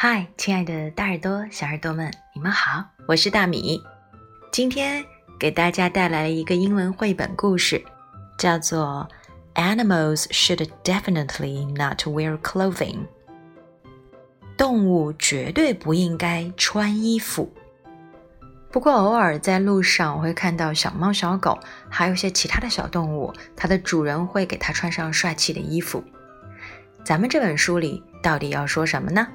嗨，亲爱的大耳朵、小耳朵们，你们好，我是大米。今天给大家带来了一个英文绘本故事，叫做《Animals Should Definitely Not Wear Clothing》。动物绝对不应该穿衣服。不过偶尔在路上，我会看到小猫、小狗，还有一些其他的小动物，它的主人会给它穿上帅气的衣服。咱们这本书里到底要说什么呢？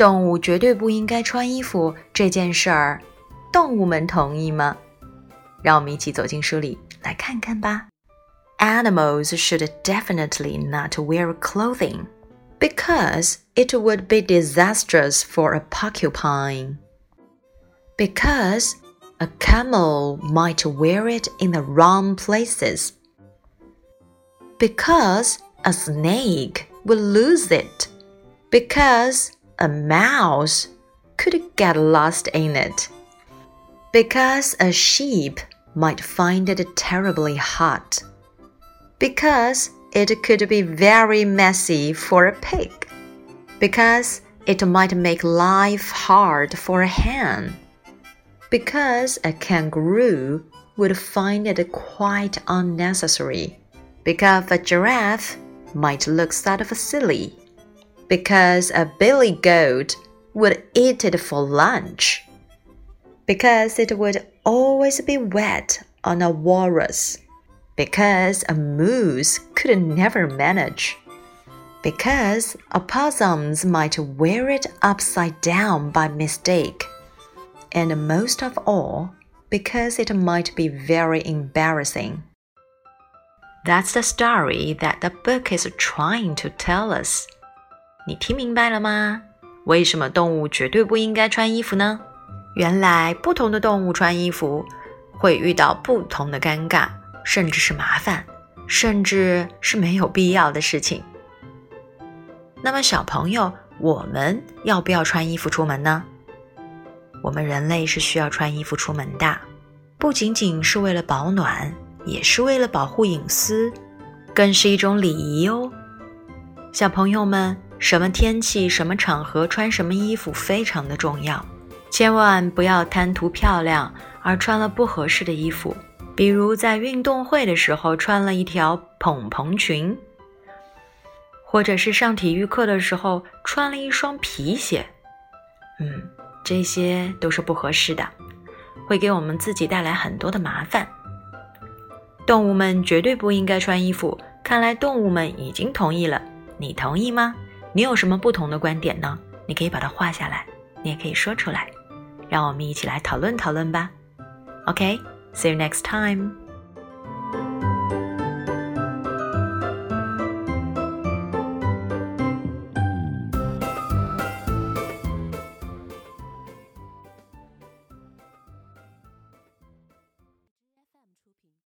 动物绝对不应该穿衣服这件事儿，动物们同意吗？让我们一起走进书里来看看吧。Animals should definitely not wear clothing because it would be disastrous for a porcupine. Because a camel might wear it in the wrong places. Because a snake would lose it. Because a mouse could get lost in it. Because a sheep might find it terribly hot. Because it could be very messy for a pig. Because it might make life hard for a hen. Because a kangaroo would find it quite unnecessary. Because a giraffe might look sort of silly. Because a billy goat would eat it for lunch. Because it would always be wet on a walrus. Because a moose could never manage. Because opossums might wear it upside down by mistake. And most of all, because it might be very embarrassing. That's the story that the book is trying to tell us. 你听明白了吗？为什么动物绝对不应该穿衣服呢？原来不同的动物穿衣服会遇到不同的尴尬，甚至是麻烦，甚至是没有必要的事情。那么，小朋友，我们要不要穿衣服出门呢？我们人类是需要穿衣服出门的，不仅仅是为了保暖，也是为了保护隐私，更是一种礼仪哦。小朋友们，什么天气、什么场合穿什么衣服非常的重要，千万不要贪图漂亮而穿了不合适的衣服，比如在运动会的时候穿了一条蓬蓬裙。或者是上体育课的时候穿了一双皮鞋，嗯，这些都是不合适的，会给我们自己带来很多的麻烦。动物们绝对不应该穿衣服，看来动物们已经同意了，你同意吗？你有什么不同的观点呢？你可以把它画下来，你也可以说出来，让我们一起来讨论讨论吧。OK，see you next time.